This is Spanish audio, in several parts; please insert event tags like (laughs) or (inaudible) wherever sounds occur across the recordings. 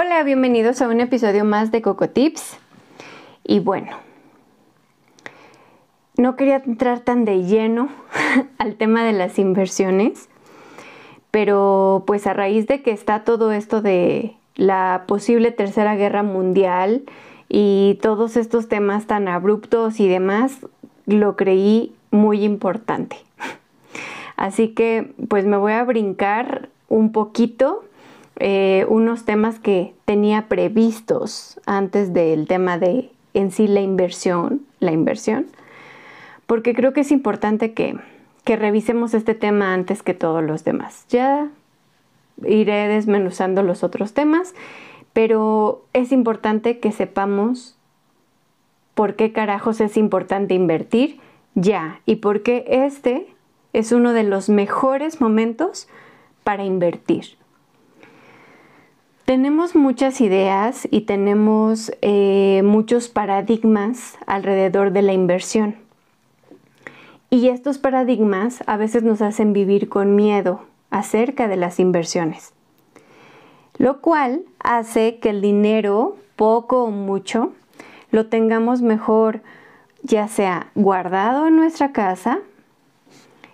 Hola, bienvenidos a un episodio más de Coco Tips. Y bueno, no quería entrar tan de lleno (laughs) al tema de las inversiones, pero pues a raíz de que está todo esto de la posible tercera guerra mundial y todos estos temas tan abruptos y demás, lo creí muy importante. (laughs) Así que pues me voy a brincar un poquito eh, unos temas que tenía previstos antes del tema de en sí la inversión, la inversión, porque creo que es importante que, que revisemos este tema antes que todos los demás. Ya iré desmenuzando los otros temas, pero es importante que sepamos por qué carajos es importante invertir ya y por qué este es uno de los mejores momentos para invertir. Tenemos muchas ideas y tenemos eh, muchos paradigmas alrededor de la inversión. Y estos paradigmas a veces nos hacen vivir con miedo acerca de las inversiones, lo cual hace que el dinero, poco o mucho, lo tengamos mejor ya sea guardado en nuestra casa,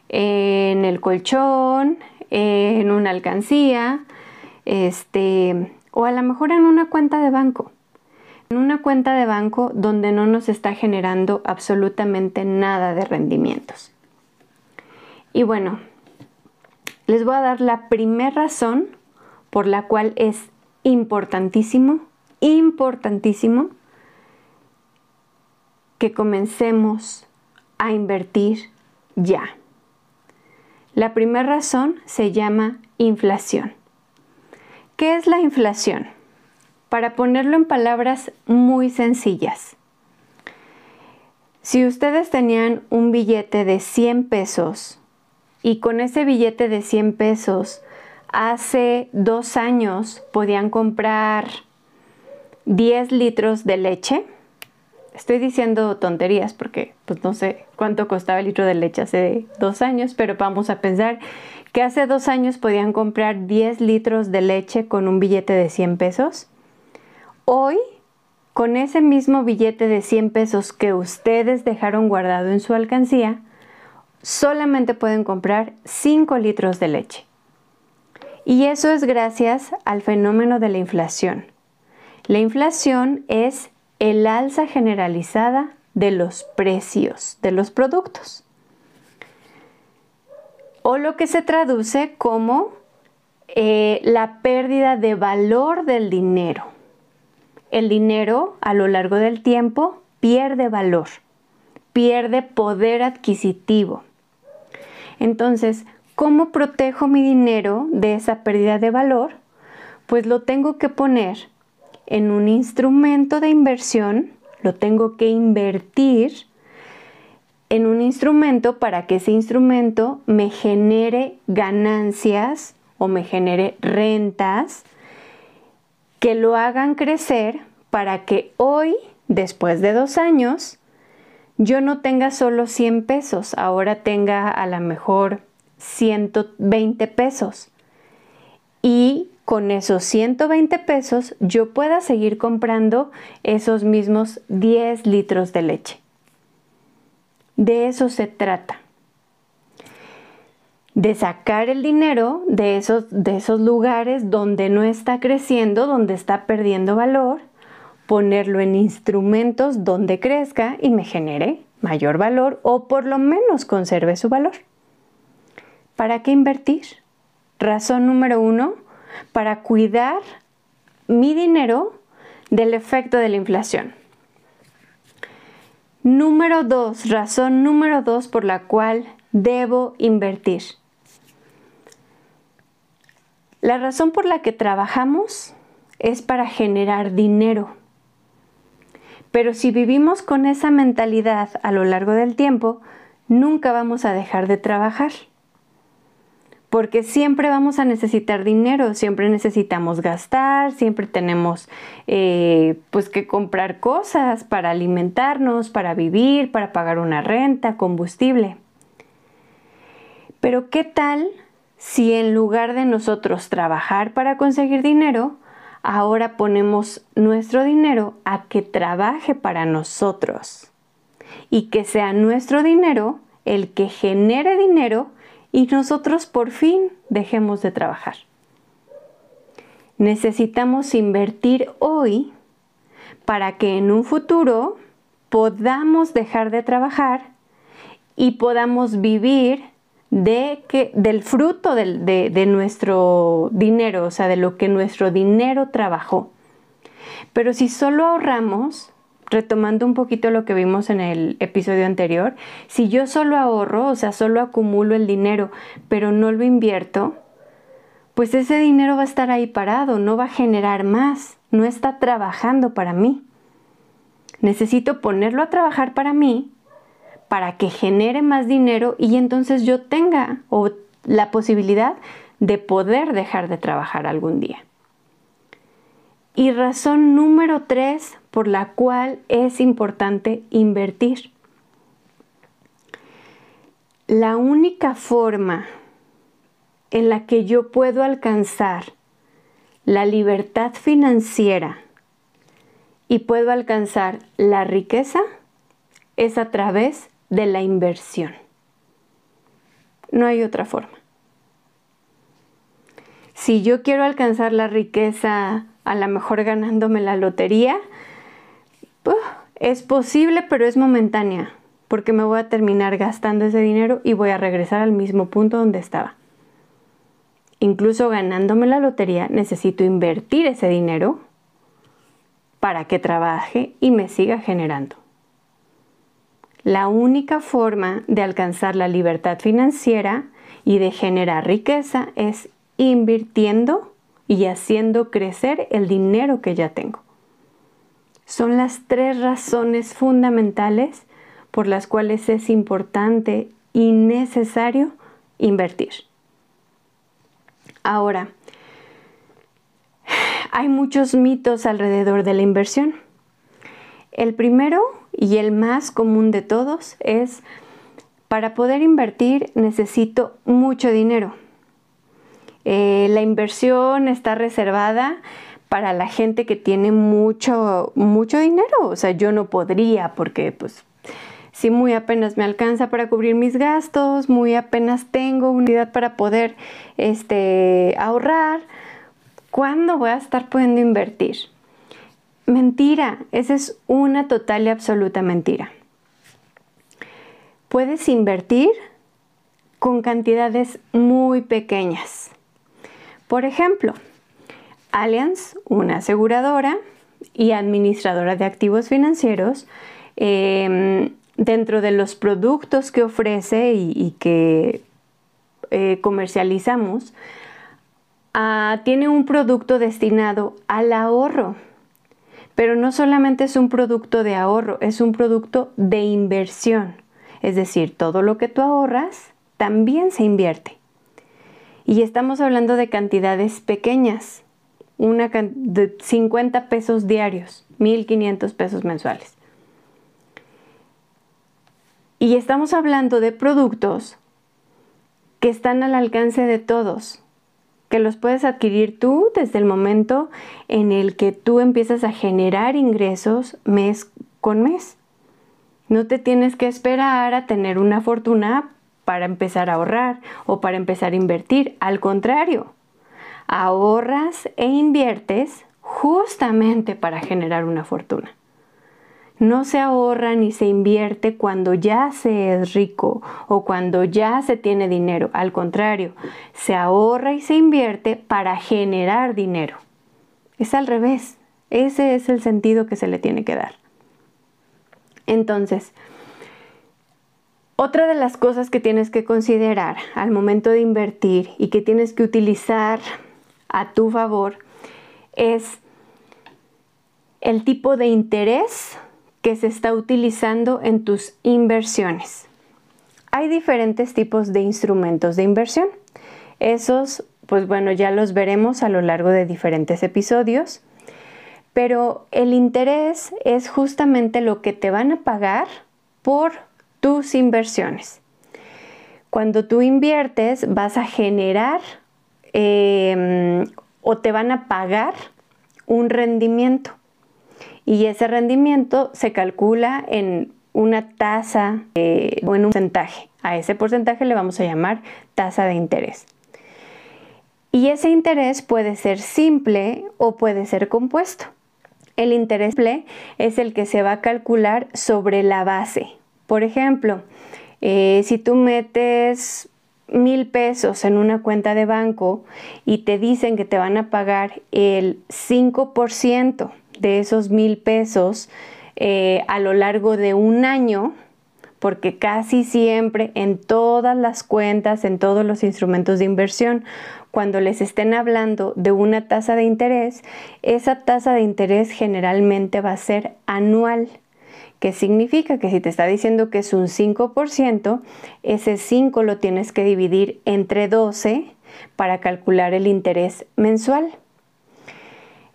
en el colchón, en una alcancía, este, o a lo mejor en una cuenta de banco. En una cuenta de banco donde no nos está generando absolutamente nada de rendimientos. Y bueno, les voy a dar la primera razón por la cual es importantísimo, importantísimo que comencemos a invertir ya. La primera razón se llama inflación. ¿Qué es la inflación? Para ponerlo en palabras muy sencillas. Si ustedes tenían un billete de 100 pesos y con ese billete de 100 pesos hace dos años podían comprar 10 litros de leche, estoy diciendo tonterías porque pues no sé cuánto costaba el litro de leche hace dos años, pero vamos a pensar que hace dos años podían comprar 10 litros de leche con un billete de 100 pesos, hoy, con ese mismo billete de 100 pesos que ustedes dejaron guardado en su alcancía, solamente pueden comprar 5 litros de leche. Y eso es gracias al fenómeno de la inflación. La inflación es el alza generalizada de los precios de los productos o lo que se traduce como eh, la pérdida de valor del dinero. El dinero a lo largo del tiempo pierde valor, pierde poder adquisitivo. Entonces, ¿cómo protejo mi dinero de esa pérdida de valor? Pues lo tengo que poner en un instrumento de inversión, lo tengo que invertir en un instrumento para que ese instrumento me genere ganancias o me genere rentas que lo hagan crecer para que hoy, después de dos años, yo no tenga solo 100 pesos, ahora tenga a lo mejor 120 pesos. Y con esos 120 pesos yo pueda seguir comprando esos mismos 10 litros de leche. De eso se trata. De sacar el dinero de esos, de esos lugares donde no está creciendo, donde está perdiendo valor, ponerlo en instrumentos donde crezca y me genere mayor valor o por lo menos conserve su valor. ¿Para qué invertir? Razón número uno, para cuidar mi dinero del efecto de la inflación. Número dos, razón número dos por la cual debo invertir. La razón por la que trabajamos es para generar dinero. Pero si vivimos con esa mentalidad a lo largo del tiempo, nunca vamos a dejar de trabajar. Porque siempre vamos a necesitar dinero, siempre necesitamos gastar, siempre tenemos eh, pues que comprar cosas para alimentarnos, para vivir, para pagar una renta, combustible. Pero ¿qué tal si en lugar de nosotros trabajar para conseguir dinero, ahora ponemos nuestro dinero a que trabaje para nosotros y que sea nuestro dinero el que genere dinero y nosotros por fin dejemos de trabajar. Necesitamos invertir hoy para que en un futuro podamos dejar de trabajar y podamos vivir de que, del fruto de, de nuestro dinero, o sea, de lo que nuestro dinero trabajó. Pero si solo ahorramos, retomando un poquito lo que vimos en el episodio anterior, si yo solo ahorro, o sea, solo acumulo el dinero, pero no lo invierto, pues ese dinero va a estar ahí parado, no va a generar más, no está trabajando para mí. Necesito ponerlo a trabajar para mí para que genere más dinero y entonces yo tenga la posibilidad de poder dejar de trabajar algún día. Y razón número tres por la cual es importante invertir. La única forma en la que yo puedo alcanzar la libertad financiera y puedo alcanzar la riqueza es a través de la inversión. No hay otra forma. Si yo quiero alcanzar la riqueza, a lo mejor ganándome la lotería, es posible, pero es momentánea, porque me voy a terminar gastando ese dinero y voy a regresar al mismo punto donde estaba. Incluso ganándome la lotería, necesito invertir ese dinero para que trabaje y me siga generando. La única forma de alcanzar la libertad financiera y de generar riqueza es invirtiendo y haciendo crecer el dinero que ya tengo. Son las tres razones fundamentales por las cuales es importante y necesario invertir. Ahora, hay muchos mitos alrededor de la inversión. El primero y el más común de todos es, para poder invertir necesito mucho dinero. Eh, la inversión está reservada para la gente que tiene mucho, mucho dinero. O sea, yo no podría porque pues si muy apenas me alcanza para cubrir mis gastos, muy apenas tengo unidad para poder este, ahorrar, ¿cuándo voy a estar pudiendo invertir? Mentira, esa es una total y absoluta mentira. Puedes invertir con cantidades muy pequeñas. Por ejemplo, Allianz, una aseguradora y administradora de activos financieros, em, dentro de los productos que ofrece y, que eh, comercializamos, ah, tiene un producto destinado al ahorro pero no solamente es un producto de ahorro, es un producto de inversión. Es decir, todo lo que tú ahorras también se invierte. Y estamos hablando de cantidades pequeñas, una de 50 pesos diarios, 1.500 pesos mensuales. Y estamos hablando de productos que están al alcance de todos, que los puedes adquirir tú desde el momento en el que tú empiezas a generar ingresos mes con mes. No te tienes que esperar a tener una fortuna para empezar a ahorrar o para empezar a invertir. Al contrario, ahorras e inviertes justamente para generar una fortuna no se ahorra ni se invierte cuando ya se es rico o cuando ya se tiene dinero. Al contrario, se ahorra y se invierte para generar dinero. Es al revés. Ese es el sentido que se le tiene que dar. Entonces, otra de las cosas que tienes que considerar al momento de invertir y que tienes que utilizar a tu favor es el tipo de interés que se está utilizando en tus inversiones. Hay diferentes tipos de instrumentos de inversión. Esos, pues bueno, ya los veremos a lo largo de diferentes episodios. Pero el interés es justamente lo que te van a pagar por tus inversiones. Cuando tú inviertes vas a generar em, o te van a pagar un rendimiento y ese rendimiento se calcula en una tasa o en un porcentaje. A ese porcentaje le vamos a llamar tasa de interés. Y ese interés puede ser simple o puede ser compuesto. El interés simple es el que se va a calcular sobre la base. Por ejemplo, eh, si tú metes mil pesos en una cuenta de banco y te dicen que te van a pagar el 5% de esos mil pesos eh, a lo largo de un año, porque casi siempre en todas las cuentas, en todos los instrumentos de inversión, cuando les estén hablando de una tasa de interés, esa tasa de interés generalmente va a ser anual. ¿Qué significa? Que si te está diciendo que es un 5%, ese 5 lo tienes que dividir entre 12 para calcular el interés mensual.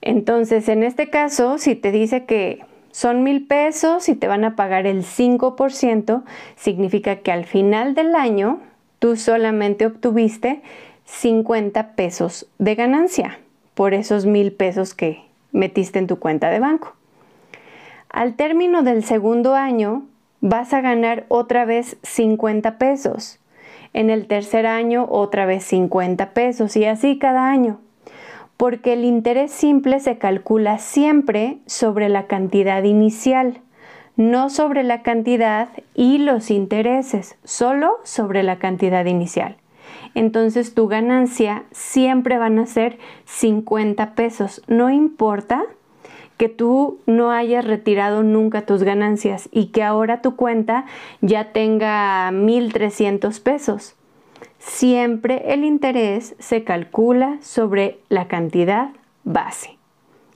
Entonces, en este caso, si te dice que son mil pesos y te van a pagar el 5%, significa que al final del año tú solamente obtuviste 50 pesos de ganancia por esos mil pesos que metiste en tu cuenta de banco. Al término del segundo año vas a ganar otra vez 50 pesos. En el tercer año otra vez 50 pesos y así cada año porque el interés simple se calcula siempre sobre la cantidad inicial, no sobre la cantidad y los intereses, solo sobre la cantidad inicial. Entonces tu ganancia siempre van a ser 50 pesos, no importa que tú no hayas retirado nunca tus ganancias y que ahora tu cuenta ya tenga 1.300 pesos siempre el interés se calcula sobre la cantidad base.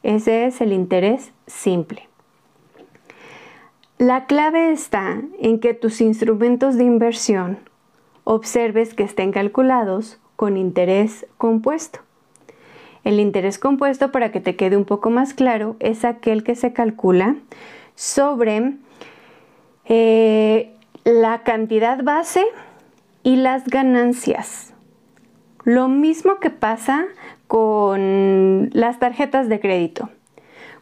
Ese es el interés simple. La clave está en que tus instrumentos de inversión observes que estén calculados con interés compuesto. El interés compuesto, para que te quede un poco más claro, es aquel que se calcula sobre eh, la cantidad base y las ganancias. Lo mismo que pasa con las tarjetas de crédito.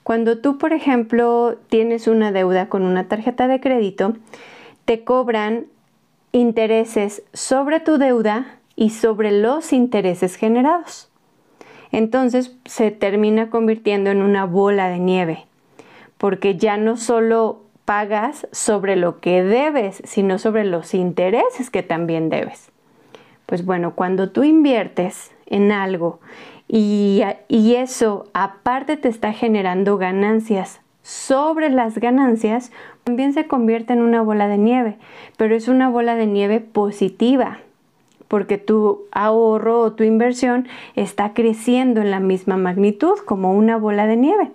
Cuando tú, por ejemplo, tienes una deuda con una tarjeta de crédito, te cobran intereses sobre tu deuda y sobre los intereses generados. Entonces se termina convirtiendo en una bola de nieve, porque ya no solo pagas sobre lo que debes, sino sobre los intereses que también debes. Pues bueno, cuando tú inviertes en algo y, y eso aparte te está generando ganancias sobre las ganancias, también se convierte en una bola de nieve, pero es una bola de nieve positiva, porque tu ahorro o tu inversión está creciendo en la misma magnitud como una bola de nieve.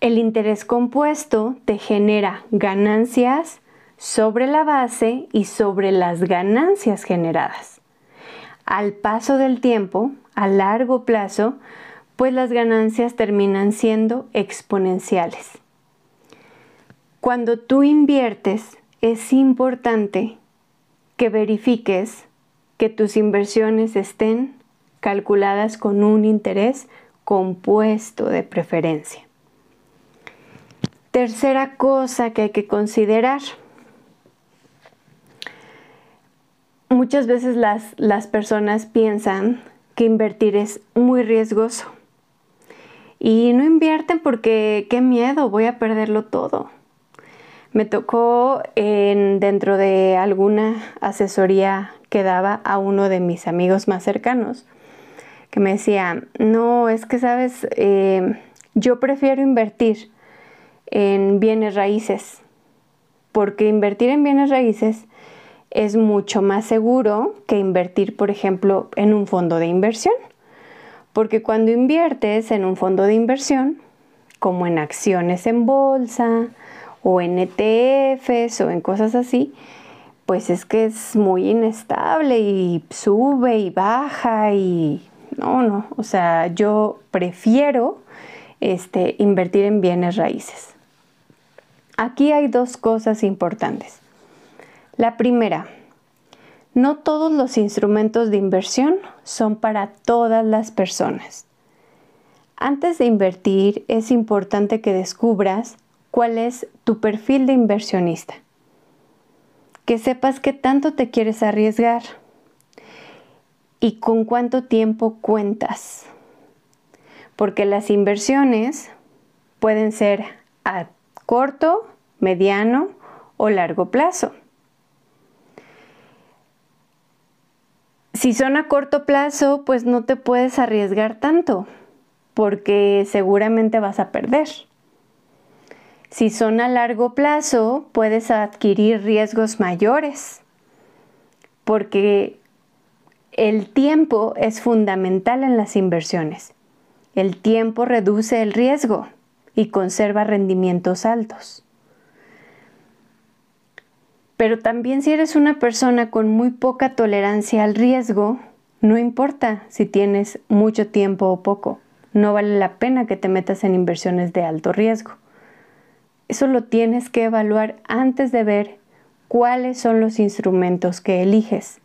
El interés compuesto te genera ganancias sobre la base y sobre las ganancias generadas. Al paso del tiempo, a largo plazo, pues las ganancias terminan siendo exponenciales. Cuando tú inviertes, es importante que verifiques que tus inversiones estén calculadas con un interés compuesto de preferencia. Tercera cosa que hay que considerar. Muchas veces las, personas piensan que invertir es muy riesgoso y no invierten porque qué miedo, voy a perderlo todo. Me tocó en, dentro de alguna asesoría que daba a uno de mis amigos más cercanos que me decía, no, es que sabes, eh, yo prefiero invertir en bienes raíces, porque invertir en bienes raíces es mucho más seguro que invertir, por ejemplo, en un fondo de inversión. Porque cuando inviertes en un fondo de inversión, como en acciones en bolsa o en ETFs o en cosas así, pues es que es muy inestable y sube y baja y no, no, o sea, yo prefiero este, invertir en bienes raíces. Aquí hay dos cosas importantes. La primera, no todos los instrumentos de inversión son para todas las personas. Antes de invertir es importante que descubras cuál es tu perfil de inversionista. Que sepas qué tanto te quieres arriesgar y con cuánto tiempo cuentas. Porque las inversiones pueden ser a corto, mediano o largo plazo. Si son a corto plazo, pues no te puedes arriesgar tanto, porque seguramente vas a perder. Si son a largo plazo, puedes adquirir riesgos mayores, porque el tiempo es fundamental en las inversiones. El tiempo reduce el riesgo y conserva rendimientos altos. Pero también si eres una persona con muy poca tolerancia al riesgo, no importa si tienes mucho tiempo o poco, no vale la pena que te metas en inversiones de alto riesgo. Eso lo tienes que evaluar antes de ver cuáles son los instrumentos que eliges.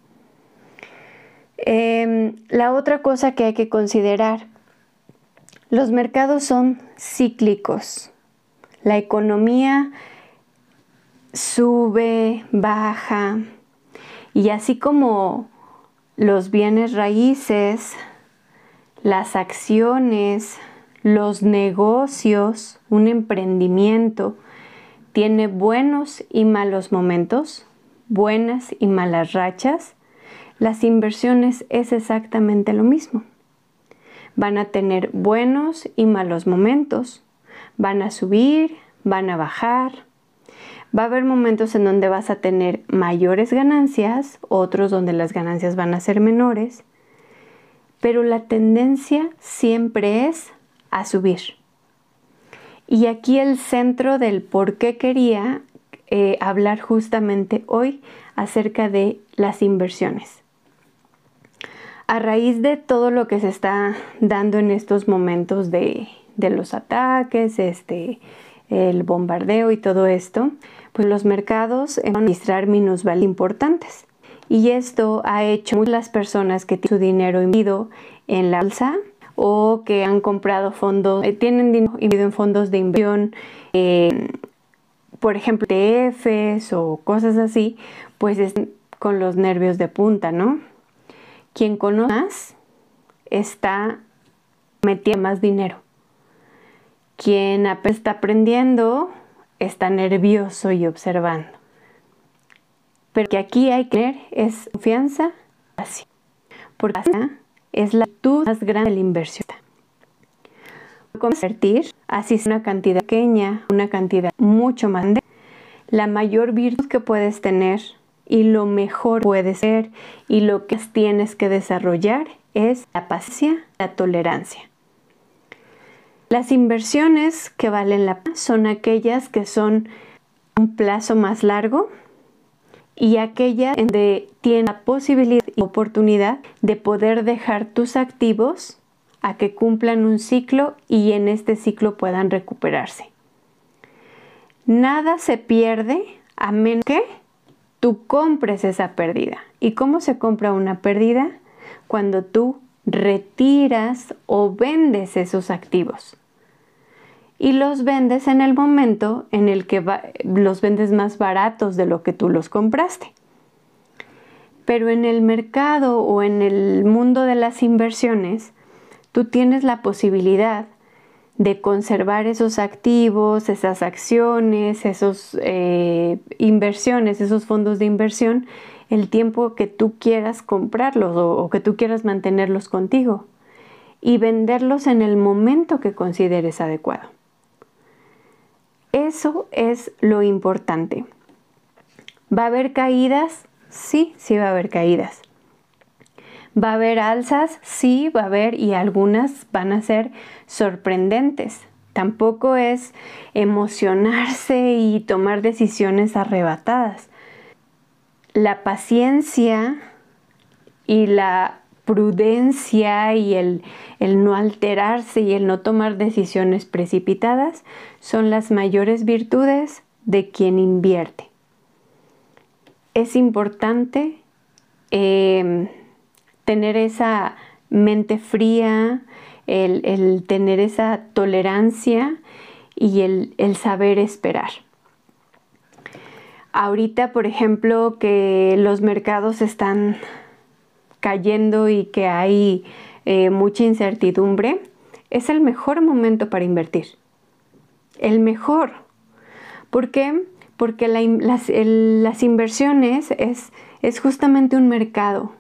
Em, la otra cosa que hay que considerar, los mercados son cíclicos. La economía sube, baja, y así como los bienes raíces, las acciones, los negocios, un emprendimiento, tiene buenos y malos momentos, buenas y malas rachas, las inversiones es exactamente lo mismo. Van a tener buenos y malos momentos, van a subir, van a bajar, Va a haber momentos en donde vas a tener mayores ganancias, otros donde las ganancias van a ser menores, pero la tendencia siempre es a subir. Y aquí el centro del por qué quería eh, hablar justamente hoy acerca de las inversiones. A raíz de todo lo que se está dando en estos momentos de, de los ataques, este, el bombardeo y todo esto, pues los mercados van a registrar minusvalías importantes. Y esto ha hecho muchas personas que tienen su dinero invertido en la bolsa o que han comprado fondos, eh, tienen dinero en fondos de inversión, por ejemplo, ETFs o cosas así, pues es con los nervios de punta, ¿no? Quien conoce más está metiendo más dinero. Quien está aprendiendo está nervioso y observando. Pero que aquí hay que tener es confianza así. Porque es la virtud más grande de la inversión. Convertir, así es una cantidad pequeña, una cantidad mucho más grande, la mayor virtud que puedes tener y lo mejor puede ser y lo que tienes que desarrollar es la paciencia, la tolerancia. Las inversiones que valen la pena son aquellas que son un plazo más largo y aquellas donde tienes la posibilidad y oportunidad de poder dejar tus activos a que cumplan un ciclo y en este ciclo puedan recuperarse. Nada se pierde a menos que tú compres esa pérdida. ¿Y cómo se compra una pérdida? Cuando tú retiras o vendes esos activos y los vendes en el momento en el que los vendes más baratos de lo que tú los compraste. Pero en el mercado o en el mundo de las inversiones, tú tienes la posibilidad de conservar esos activos, esas acciones, esas eh, inversiones, esos fondos de inversión, el tiempo que tú quieras comprarlos o que tú quieras mantenerlos contigo y venderlos en el momento que consideres adecuado. Eso es lo importante. ¿Va a haber caídas? Sí, sí va a haber caídas. ¿Va a haber alzas? Sí, va a haber y algunas van a ser sorprendentes. Tampoco es emocionarse y tomar decisiones arrebatadas. La paciencia y la prudencia y el, el, no alterarse y el no tomar decisiones precipitadas son las mayores virtudes de quien invierte. Es importante em, tener esa mente fría, el, tener esa tolerancia y el, el saber esperar. Ahorita, por ejemplo, que los mercados están cayendo y que hay eh, mucha incertidumbre, es el mejor momento para invertir. El mejor. ¿Por qué? Porque las, inversiones es, es justamente un mercado.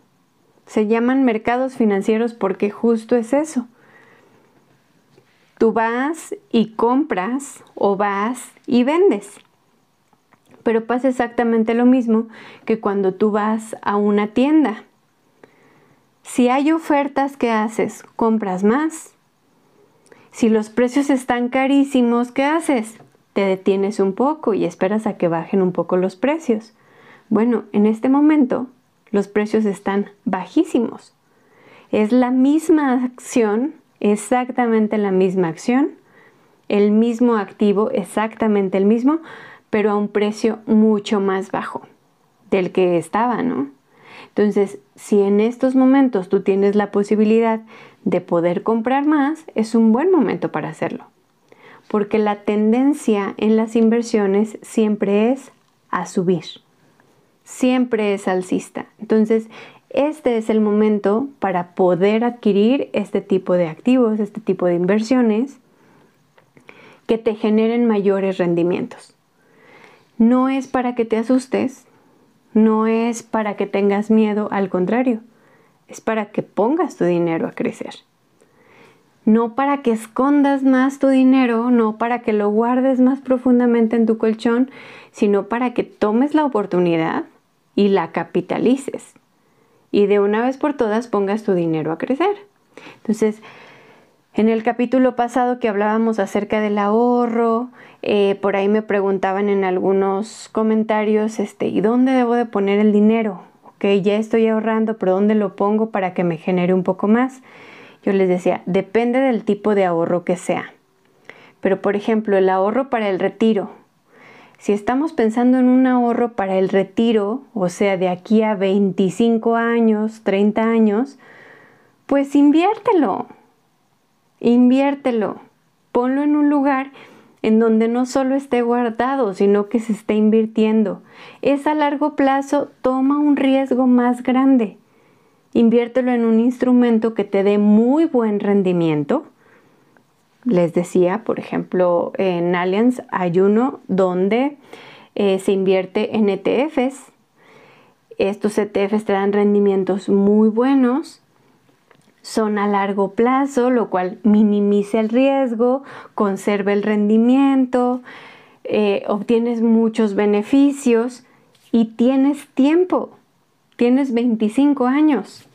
Se llaman mercados financieros porque justo es eso. Tú vas y compras o vas y vendes. Pero pasa exactamente lo mismo que cuando tú vas a una tienda. Si hay ofertas, ¿qué haces? Compras más. Si los precios están carísimos, ¿qué haces? Te detienes un poco y esperas a que bajen un poco los precios. Bueno, en este momento los precios están bajísimos. Es la misma acción, exactamente la misma acción, el mismo activo, exactamente el mismo, pero a un precio mucho más bajo del que estaba, ¿no? Entonces, si en estos momentos tú tienes la posibilidad de poder comprar más, es un buen momento para hacerlo. Porque la tendencia en las inversiones siempre es a subir. Siempre es alcista. Entonces, este es el momento para poder adquirir este tipo de activos, este tipo de inversiones que te generen mayores rendimientos. No es para que te asustes, no es para que tengas miedo, al contrario, es para que pongas tu dinero a crecer. No para que escondas más tu dinero, no para que lo guardes más profundamente en tu colchón, sino para que tomes la oportunidad y la capitalices. Y de una vez por todas pongas tu dinero a crecer. Entonces, en el capítulo pasado que hablábamos acerca del ahorro, eh, por ahí me preguntaban en algunos comentarios, este, ¿y dónde debo de poner el dinero? Ok, ya estoy ahorrando, pero ¿dónde lo pongo para que me genere un poco más? Yo les decía, depende del tipo de ahorro que sea. Pero por ejemplo, el ahorro para el retiro. Si estamos pensando en un ahorro para el retiro, o sea, de aquí a 25 años, 30 años, pues inviértelo Inviértelo, ponlo en un lugar en donde no solo esté guardado, sino que se esté invirtiendo. Es a largo plazo, toma un riesgo más grande. Inviértelo en un instrumento que te dé muy buen rendimiento. Les decía, por ejemplo, en Allianz hay uno donde eh, se invierte en ETFs. Estos ETFs te dan rendimientos muy buenos son a largo plazo, lo cual minimiza el riesgo, conserva el rendimiento, eh, obtienes muchos beneficios y tienes tiempo, tienes 25 años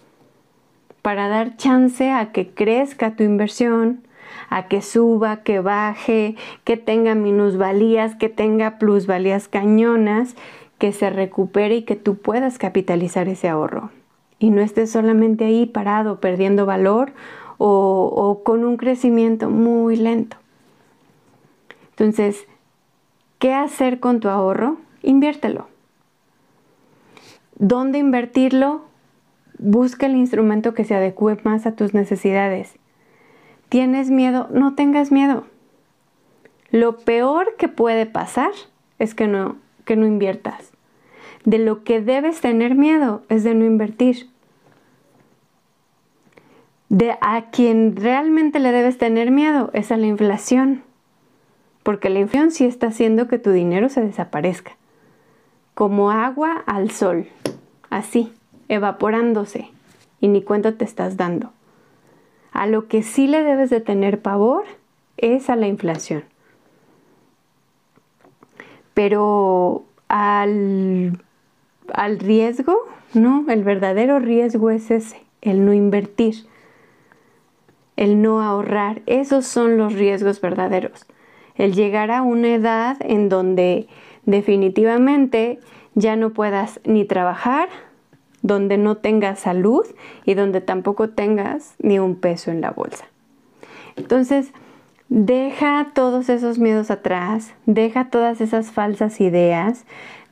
para dar chance a que crezca tu inversión, a que suba, que baje, que tenga minusvalías, que tenga plusvalías cañonas, que se recupere y que tú puedas capitalizar ese ahorro y no estés solamente ahí parado perdiendo valor o, con un crecimiento muy lento. Entonces, ¿qué hacer con tu ahorro? Inviértelo. ¿Dónde invertirlo? Busca el instrumento que se adecue más a tus necesidades. ¿Tienes miedo? No tengas miedo. Lo peor que puede pasar es que no, que no inviertas. De lo que debes tener miedo es de no invertir. De a quien realmente le debes tener miedo es a la inflación. Porque la inflación sí está haciendo que tu dinero se desaparezca. Como agua al sol. Así, evaporándose. Y ni cuenta te estás dando. A lo que sí le debes de tener pavor es a la inflación. Pero al al riesgo, no, el verdadero riesgo es ese, el no invertir, el no ahorrar. Esos son los riesgos verdaderos. El llegar a una edad en donde definitivamente ya no puedas ni trabajar, donde no tengas salud y donde tampoco tengas ni un peso en la bolsa. Entonces, deja todos esos miedos atrás, deja todas esas falsas ideas,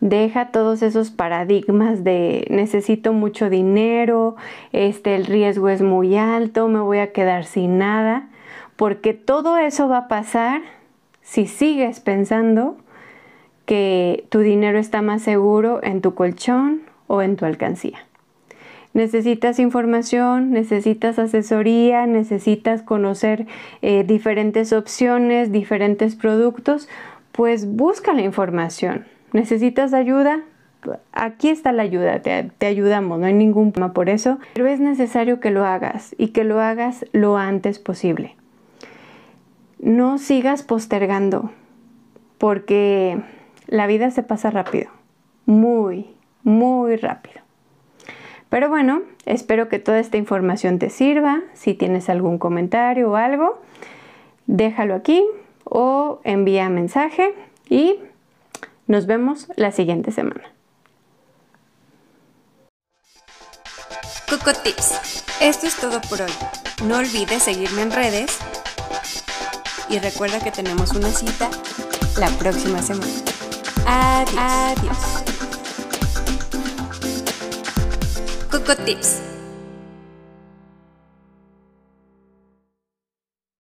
deja todos esos paradigmas de necesito mucho dinero, este el riesgo es muy alto, me voy a quedar sin nada, porque todo eso va a pasar si sigues pensando que tu dinero está más seguro en tu colchón o en tu alcancía. Necesitas información, necesitas asesoría, necesitas conocer eh, diferentes opciones, diferentes productos, pues busca la información. ¿Necesitas ayuda? Aquí está la ayuda, te, ayudamos, no hay ningún problema por eso, pero es necesario que lo hagas y que lo hagas lo antes posible. No sigas postergando, porque la vida se pasa rápido, muy, muy rápido. Pero bueno, espero que toda esta información te sirva. Si tienes algún comentario o algo, déjalo aquí o envía mensaje y nos vemos la siguiente semana. Coco Tips. Esto es todo por hoy. No olvides seguirme en redes y recuerda que tenemos una cita la próxima semana. Adiós. Adiós. Coco Tips